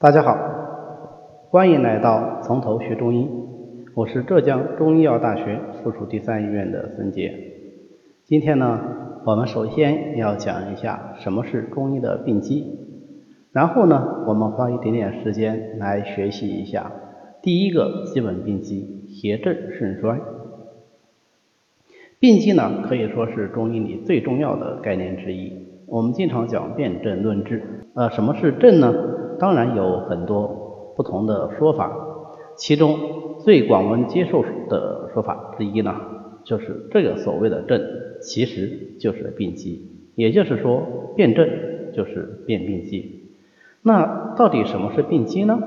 大家好，欢迎来到从头学中医。我是浙江中医药大学附属第三医院的孙杰。今天呢，我们首先要讲一下什么是中医的病机，然后呢，我们花一点点时间来学习一下第一个基本病机——邪正肾衰。病机呢，可以说是中医里最重要的概念之一。我们经常讲辨证论治，呃，什么是症呢？当然有很多不同的说法，其中最广为接受的说法之一呢，就是这个所谓的症，其实就是病机，也就是说辨证就是辨病机。那到底什么是病机呢？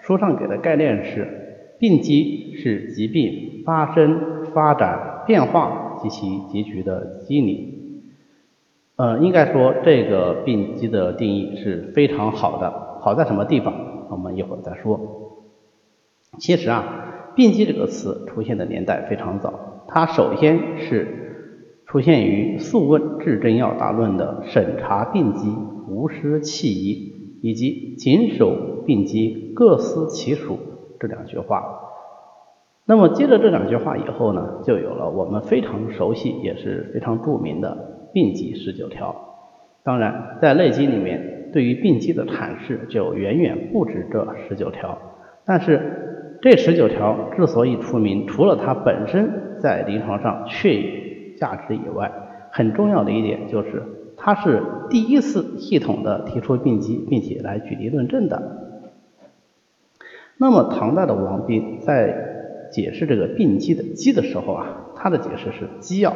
书上给的概念是，病机是疾病发生、发展、变化及其结局的机理。呃，应该说这个病机的定义是非常好的。好在什么地方？我们一会儿再说。其实啊，病机这个词出现的年代非常早，它首先是出现于《素问·治真要大论》的“审查病机，无失弃疑”以及“谨守病机，各司其属”这两句话。那么接着这两句话以后呢，就有了我们非常熟悉也是非常著名的病机十九条。当然，在《内经》里面。对于病机的阐释就远远不止这十九条，但是这十九条之所以出名，除了它本身在临床上确有价值以外，很重要的一点就是它是第一次系统的提出病机，并且来举例论证的。那么唐代的王弼在解释这个病机的机的时候啊，他的解释是机要，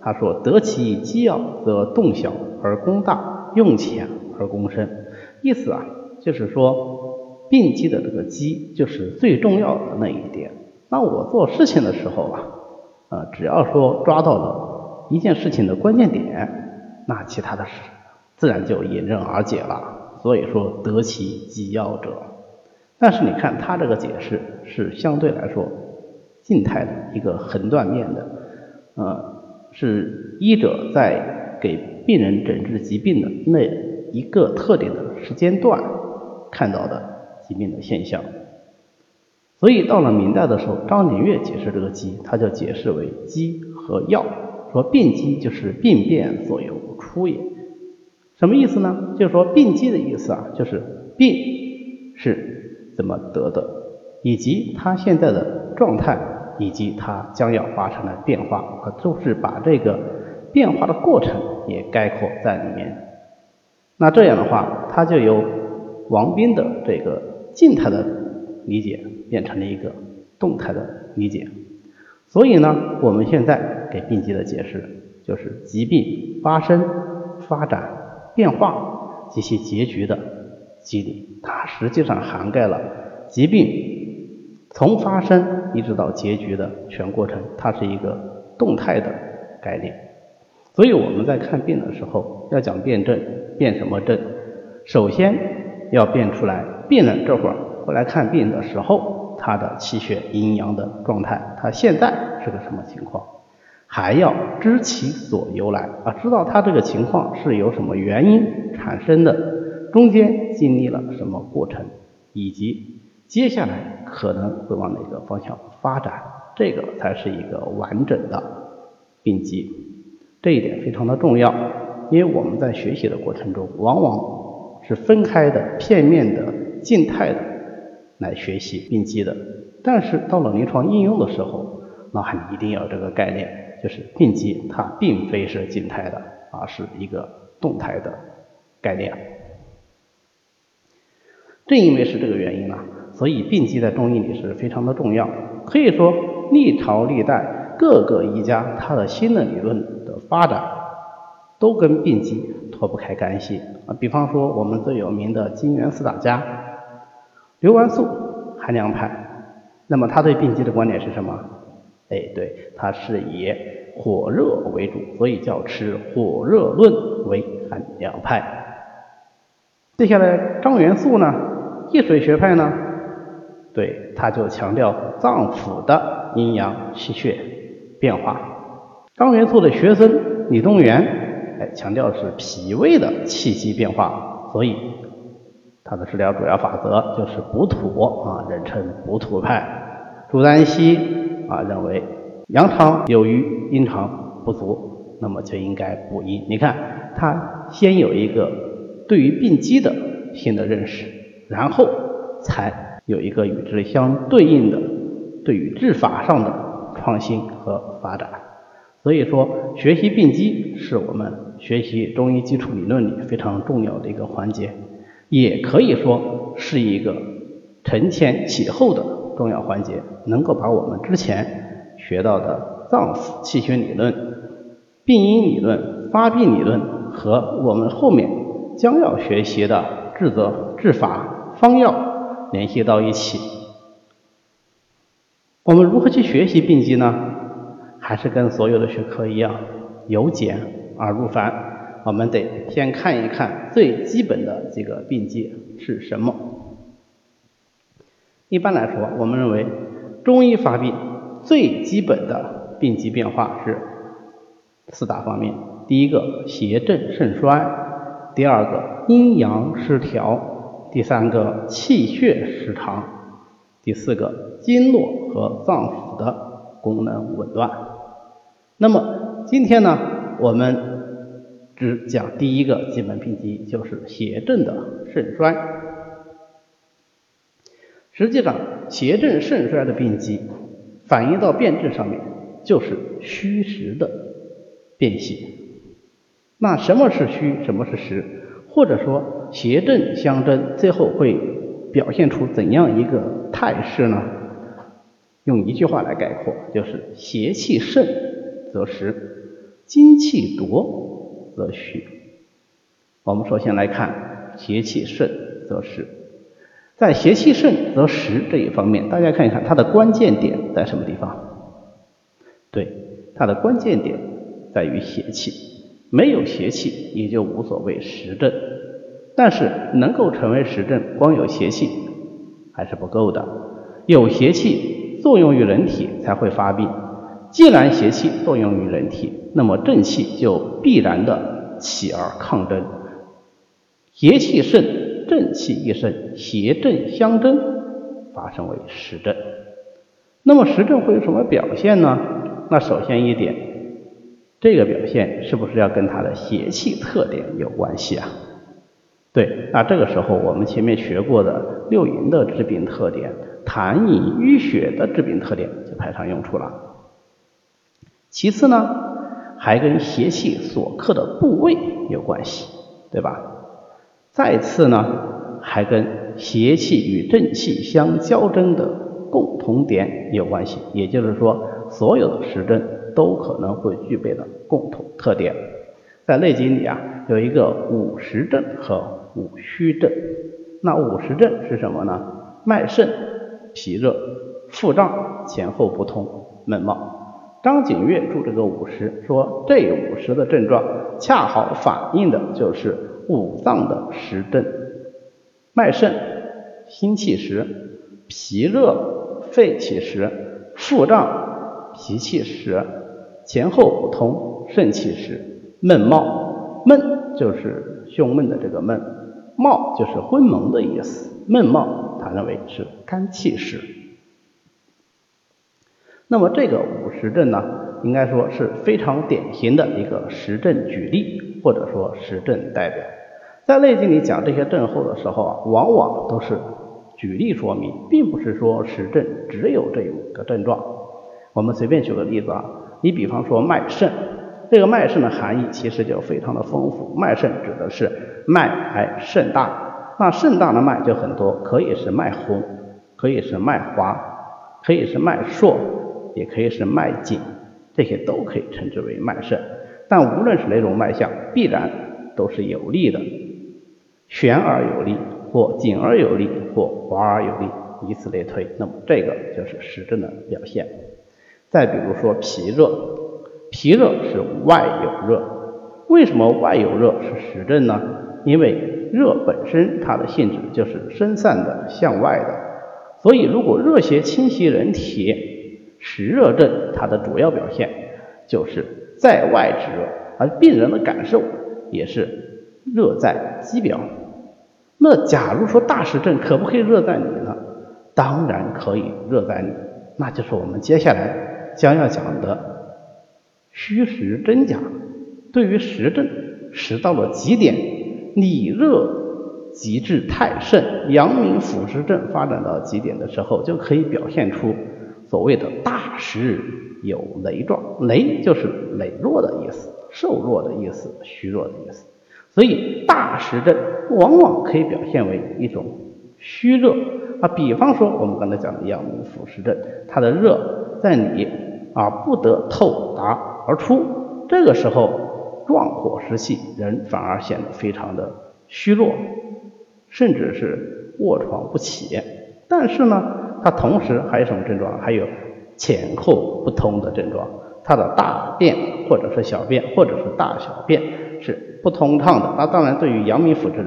他说得其机要，则动小而功大，用浅。而功深，意思啊，就是说病机的这个机就是最重要的那一点。那我做事情的时候啊，呃，只要说抓到了一件事情的关键点，那其他的事自然就迎刃而解了。所以说得其机要者。但是你看他这个解释是相对来说静态的一个横断面的，呃，是医者在给病人诊治疾病的那。一个特定的时间段看到的疾病的现象，所以到了明代的时候，张景岳解释这个机，他就解释为机和药，说病机就是病变所由出也。什么意思呢？就是说病机的意思啊，就是病是怎么得的，以及它现在的状态，以及它将要发生的变化，啊，就是把这个变化的过程也概括在里面。那这样的话，它就由王斌的这个静态的理解变成了一个动态的理解。所以呢，我们现在给病机的解释就是疾病发生、发展、变化及其结局的机理。它实际上涵盖了疾病从发生一直到结局的全过程，它是一个动态的概念。所以我们在看病的时候要讲辨证。辨什么症？首先要辨出来病人这会儿过来看病的时候，他的气血阴阳的状态，他现在是个什么情况？还要知其所由来啊，知道他这个情况是由什么原因产生的，中间经历了什么过程，以及接下来可能会往哪个方向发展，这个才是一个完整的病机，这一点非常的重要。因为我们在学习的过程中，往往是分开的、片面的、静态的来学习病机的。但是到了临床应用的时候，那你一定要这个概念，就是病机它并非是静态的，而是一个动态的概念。正因为是这个原因呢，所以病机在中医里是非常的重要。可以说，历朝历代各个医家他的新的理论发展。都跟病机脱不开干系啊！比方说我们最有名的金元四大家，刘完素，寒凉派，那么他对病机的观点是什么？哎，对，他是以火热为主，所以叫持火热论为寒凉派。接下来张元素呢，易水学派呢，对，他就强调脏腑的阴阳气血变化。张元素的学生李东垣。强调是脾胃的气机变化，所以它的治疗主要法则就是补土啊，人称补土派。朱丹溪啊认为阳常有余，阴常不足，那么就应该补阴。你看，他先有一个对于病机的新的认识，然后才有一个与之相对应的对于治法上的创新和发展。所以说，学习病机是我们学习中医基础理论里非常重要的一个环节，也可以说是一个承前启后的重要环节，能够把我们之前学到的脏腑气血理论、病因理论、发病理论和我们后面将要学习的治则、治法、方药联系到一起。我们如何去学习病机呢？还是跟所有的学科一样，由简而入繁。我们得先看一看最基本的这个病机是什么。一般来说，我们认为中医发病最基本的病机变化是四大方面：第一个邪正肾衰，第二个阴阳失调，第三个气血失常，第四个经络和脏腑的功能紊乱。那么今天呢，我们只讲第一个基本病机，就是邪正的肾衰。实际上，邪正肾衰的病机反映到辨证上面，就是虚实的变形。那什么是虚，什么是实？或者说邪正相争，最后会表现出怎样一个态势呢？用一句话来概括，就是邪气盛。则实，精气浊则虚。我们首先来看邪气盛则实。在邪气盛则实这一方面，大家看一看它的关键点在什么地方？对，它的关键点在于邪气。没有邪气也就无所谓实证。但是能够成为实证，光有邪气还是不够的。有邪气作用于人体才会发病。既然邪气作用于人体，那么正气就必然的起而抗争。邪气盛，正气亦盛，邪正相争，发生为实症。那么实症会有什么表现呢？那首先一点，这个表现是不是要跟它的邪气特点有关系啊？对，那这个时候我们前面学过的六淫的治病特点、痰饮淤血的治病特点就派上用处了。其次呢，还跟邪气所克的部位有关系，对吧？再次呢，还跟邪气与正气相交争的共同点有关系。也就是说，所有的实症都可能会具备的共同特点。在《内经》里啊，有一个五实症和五虚症。那五实症是什么呢？脉盛、脾热、腹胀、前后不通、闷冒。张景岳注这个五十，说这五十的症状恰好反映的就是五脏的实症：脉盛，心气实；脾热，肺气实；腹胀，脾气实；前后不通，肾气实；闷冒，闷就是胸闷的这个闷，冒就是昏蒙的意思，闷冒他认为是肝气实。那么这个五实症呢，应该说是非常典型的一个实证举例，或者说实证代表。在《内经》里讲这些症候的时候啊，往往都是举例说明，并不是说实证只有这五个症状。我们随便举个例子啊，你比方说脉盛，这个脉盛的含义其实就非常的丰富。脉盛指的是脉还盛大，那盛大的脉就很多，可以是脉洪，可以是脉滑，可以是脉硕。也可以是脉紧，这些都可以称之为脉盛。但无论是哪种脉象，必然都是有力的，悬而有力，或紧而有力，或滑而有力，以此类推。那么这个就是实证的表现。再比如说脾热，脾热是外有热。为什么外有热是实证呢？因为热本身它的性质就是生散的、向外的，所以如果热邪侵袭人体，实热症它的主要表现就是在外之热，而病人的感受也是热在肌表。那假如说大实症可不可以热在你呢？当然可以热在你，那就是我们接下来将要讲的虚实真假。对于实症，实到了极点，里热极致太盛，阳明腑实症发展到极点的时候，就可以表现出所谓的大实有羸状。羸就是羸弱的意思，瘦弱的意思，虚弱的意思。所以大实症往往可以表现为一种虚热啊。比方说我们刚才讲的阳明腑实症，它的热在里啊不得透达而出，这个时候。壮火湿气，人反而显得非常的虚弱，甚至是卧床不起。但是呢，它同时还有什么症状？还有前后不通的症状。它的大便或者是小便或者是大小便是不通畅的。那当然，对于阳明腑之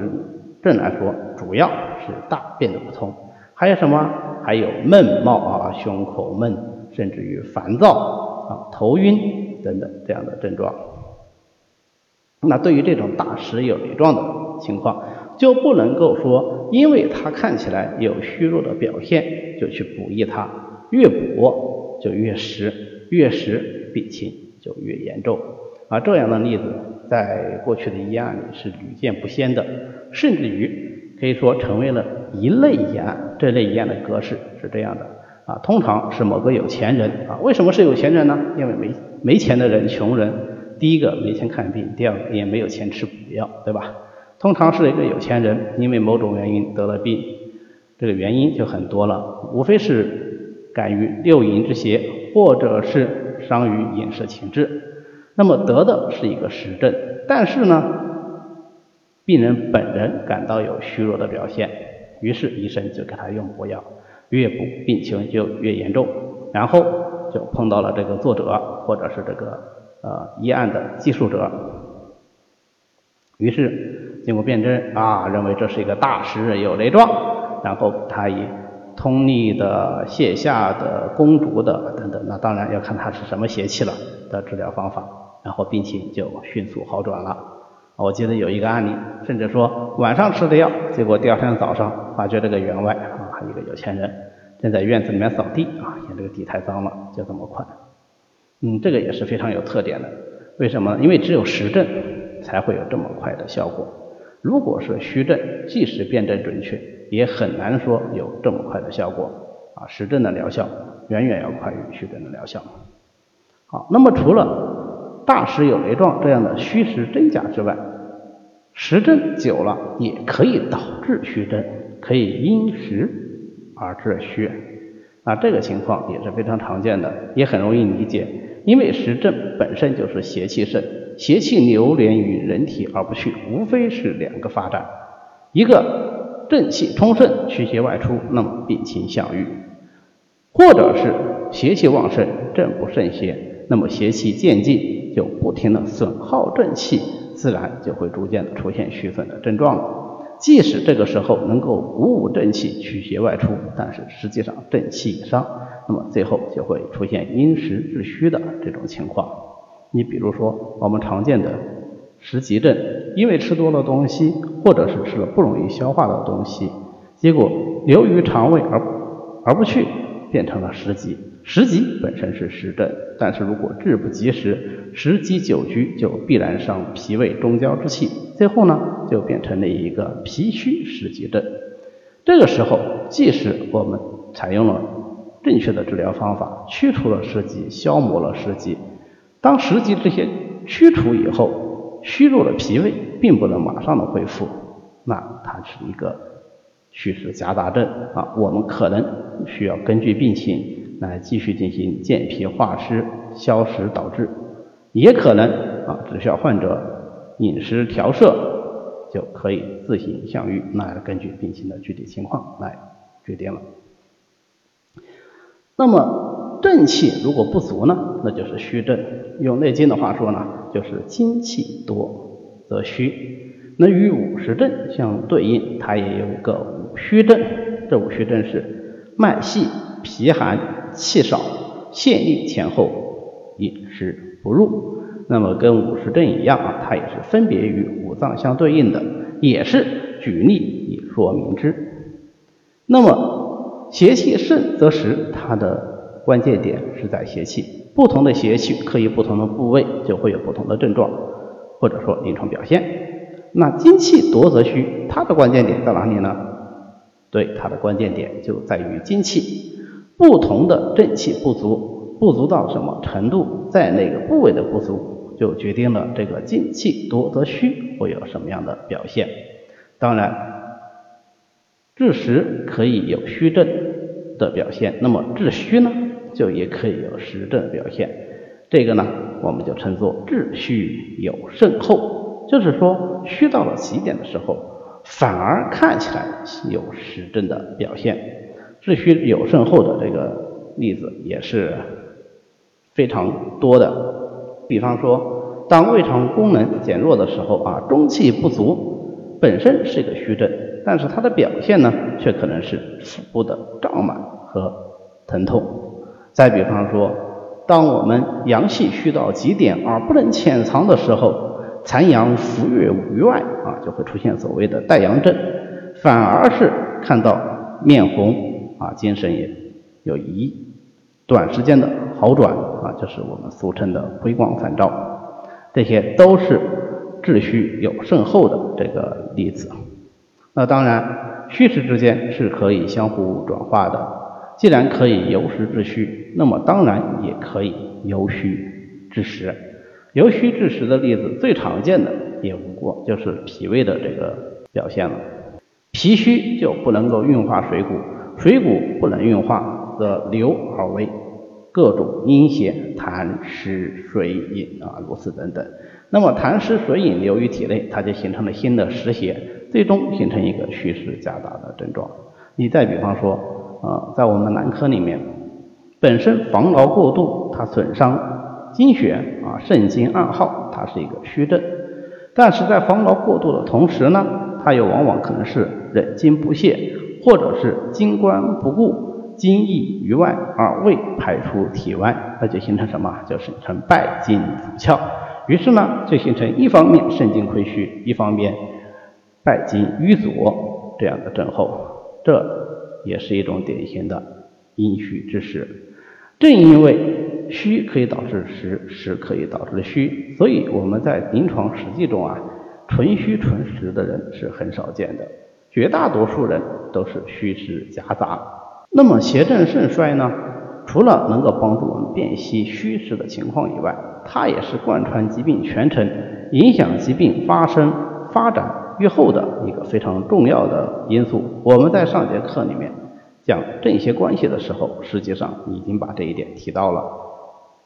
症来说，主要是大便的不通。还有什么？还有闷冒啊，胸口闷，甚至于烦躁啊，头晕等等这样的症状。那对于这种大实有羸状的情况，就不能够说，因为它看起来有虚弱的表现，就去补益它，越补就越实，越实病情就越严重。啊，这样的例子在过去的医案里是屡见不鲜的，甚至于可以说成为了一类医案。这类医案的格式是这样的：啊，通常是某个有钱人啊，为什么是有钱人呢？因为没没钱的人，穷人。第一个没钱看病，第二个也没有钱吃补药，对吧？通常是一个有钱人，因为某种原因得了病，这个原因就很多了，无非是感于六淫之邪，或者是伤于饮食情志。那么得的是一个实症，但是呢，病人本人感到有虚弱的表现，于是医生就给他用补药，越补病情就越严重，然后就碰到了这个作者或者是这个。呃，医案的记述者，于是经过辨证啊，认为这是一个大实有雷状，然后他以通利的、泻下的、攻毒的等等，那当然要看他是什么邪气了的治疗方法，然后病情就迅速好转了。我记得有一个案例，甚至说晚上吃的药，结果第二天早上发觉这个员外啊，一个有钱人正在院子里面扫地啊，嫌这个地太脏了，就这么快。嗯，这个也是非常有特点的。为什么？因为只有实证才会有这么快的效果。如果是虚症，即使辨证准确，也很难说有这么快的效果。啊，实证的疗效远远要快于虚症的疗效。好，那么除了大实有雷状这样的虚实真假之外，实证久了也可以导致虚症，可以因实而致虚。那这个情况也是非常常见的，也很容易理解。因为实证本身就是邪气盛，邪气流连于人体而不去，无非是两个发展：一个正气充盛，驱邪外出，那么病情相愈；或者是邪气旺盛，正不胜邪，那么邪气渐进，就不停的损耗正气，自然就会逐渐的出现虚损的症状了。即使这个时候能够鼓舞正气，驱邪外出，但是实际上正气已伤。那么最后就会出现因实致虚的这种情况。你比如说我们常见的食积症，因为吃多了东西，或者是吃了不容易消化的东西，结果由于肠胃而而不去，变成了食积。食积本身是实症，但是如果治不及时，食积久居就必然伤脾胃中焦之气，最后呢就变成了一个脾虚食积症。这个时候，即使我们采用了正确的治疗方法去除了湿积，消磨了湿积。当湿积这些驱除以后，虚弱的脾胃并不能马上的恢复，那它是一个虚实夹杂症啊。我们可能需要根据病情来继续进行健脾化湿、消食导滞，也可能啊只需要患者饮食调摄就可以自行相愈。那要根据病情的具体情况来决定了。那么正气如果不足呢，那就是虚症。用《内经》的话说呢，就是精气多则虚。那与五实症相对应，它也有一个五虚症。这五虚症是脉细、脾寒、气少、泄力前后、饮食不入。那么跟五实症一样啊，它也是分别与五脏相对应的，也是举例以说明之。那么邪气盛则实，它的关键点是在邪气。不同的邪气可以不同的部位就会有不同的症状，或者说临床表现。那精气多则虚，它的关键点在哪里呢？对，它的关键点就在于精气不同的正气不足，不足到什么程度，在哪个部位的不足，就决定了这个精气多则虚会有什么样的表现。当然，治实可以有虚症的表现，那么治虚呢，就也可以有实症表现。这个呢，我们就称作治虚有甚后，就是说虚到了极点的时候。反而看起来有实证的表现，治虚有甚后的这个例子也是非常多的。比方说，当胃肠功能减弱的时候啊，中气不足，本身是一个虚症，但是它的表现呢，却可能是腹部的胀满和疼痛。再比方说，当我们阳气虚到极点而不能潜藏的时候，残阳浮越于外啊，就会出现所谓的带阳症，反而是看到面红啊，精神也有一短时间的好转啊，就是我们俗称的回光返照，这些都是治虚有甚后的这个例子。那当然，虚实之间是可以相互转化的，既然可以由实治虚，那么当然也可以由虚致实。由虚致实的例子最常见的也不过就是脾胃的这个表现了。脾虚就不能够运化水谷，水谷不能运化，则流而为各种阴邪痰湿水饮啊，如此等等。那么痰湿水饮流于体内，它就形成了新的湿邪，最终形成一个虚实夹杂的症状。你再比方说，呃，在我们男科里面，本身防劳过度，它损伤。精血啊，肾精暗耗，它是一个虚症。但是在防劳过度的同时呢，它又往往可能是忍精不泄，或者是精关不顾，精溢于外而未排出体外，那就形成什么？就形成败精阻窍。于是呢，就形成一方面肾精亏虚，一方面败精瘀阻这样的症候。这也是一种典型的阴虚之实。正因为虚可以导致实，实可以导致虚，所以我们在临床实际中啊，纯虚纯实的人是很少见的，绝大多数人都是虚实夹杂。那么邪正肾衰呢？除了能够帮助我们辨析虚实的情况以外，它也是贯穿疾病全程、影响疾病发生、发展愈后的一个非常重要的因素。我们在上节课里面。讲正邪关系的时候，实际上已经把这一点提到了。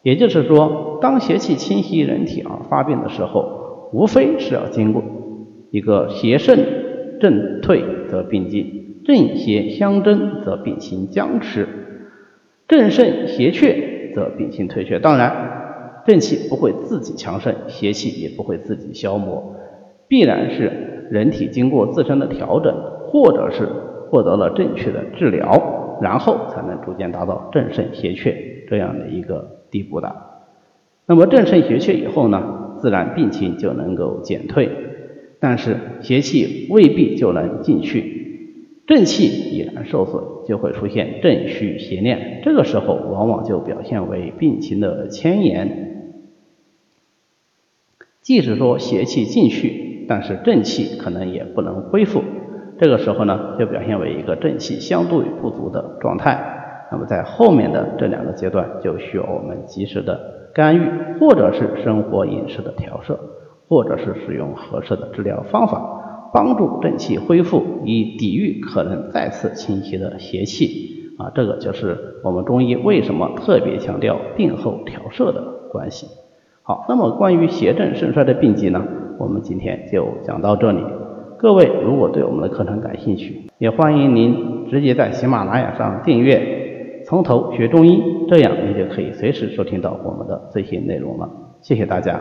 也就是说，当邪气侵袭人体而发病的时候，无非是要经过一个邪盛正退则病进，正邪相争则病情僵持，正盛邪却则病情退却。当然，正气不会自己强盛，邪气也不会自己消磨，必然是人体经过自身的调整，或者是。获得了正确的治疗，然后才能逐渐达到正肾邪却这样的一个地步的。那么正肾邪却以后呢，自然病情就能够减退，但是邪气未必就能进去，正气已然受损，就会出现正虚邪念，这个时候往往就表现为病情的迁延。即使说邪气进去，但是正气可能也不能恢复。这个时候呢，就表现为一个正气相对不足的状态。那么在后面的这两个阶段，就需要我们及时的干预，或者是生活饮食的调摄，或者是使用合适的治疗方法，帮助正气恢复，以抵御可能再次侵袭的邪气。啊，这个就是我们中医为什么特别强调病后调摄的关系。好，那么关于邪正盛衰的病机呢，我们今天就讲到这里。各位如果对我们的课程感兴趣，也欢迎您直接在喜马拉雅上订阅《从头学中医》，这样您就可以随时收听到我们的最新内容了。谢谢大家。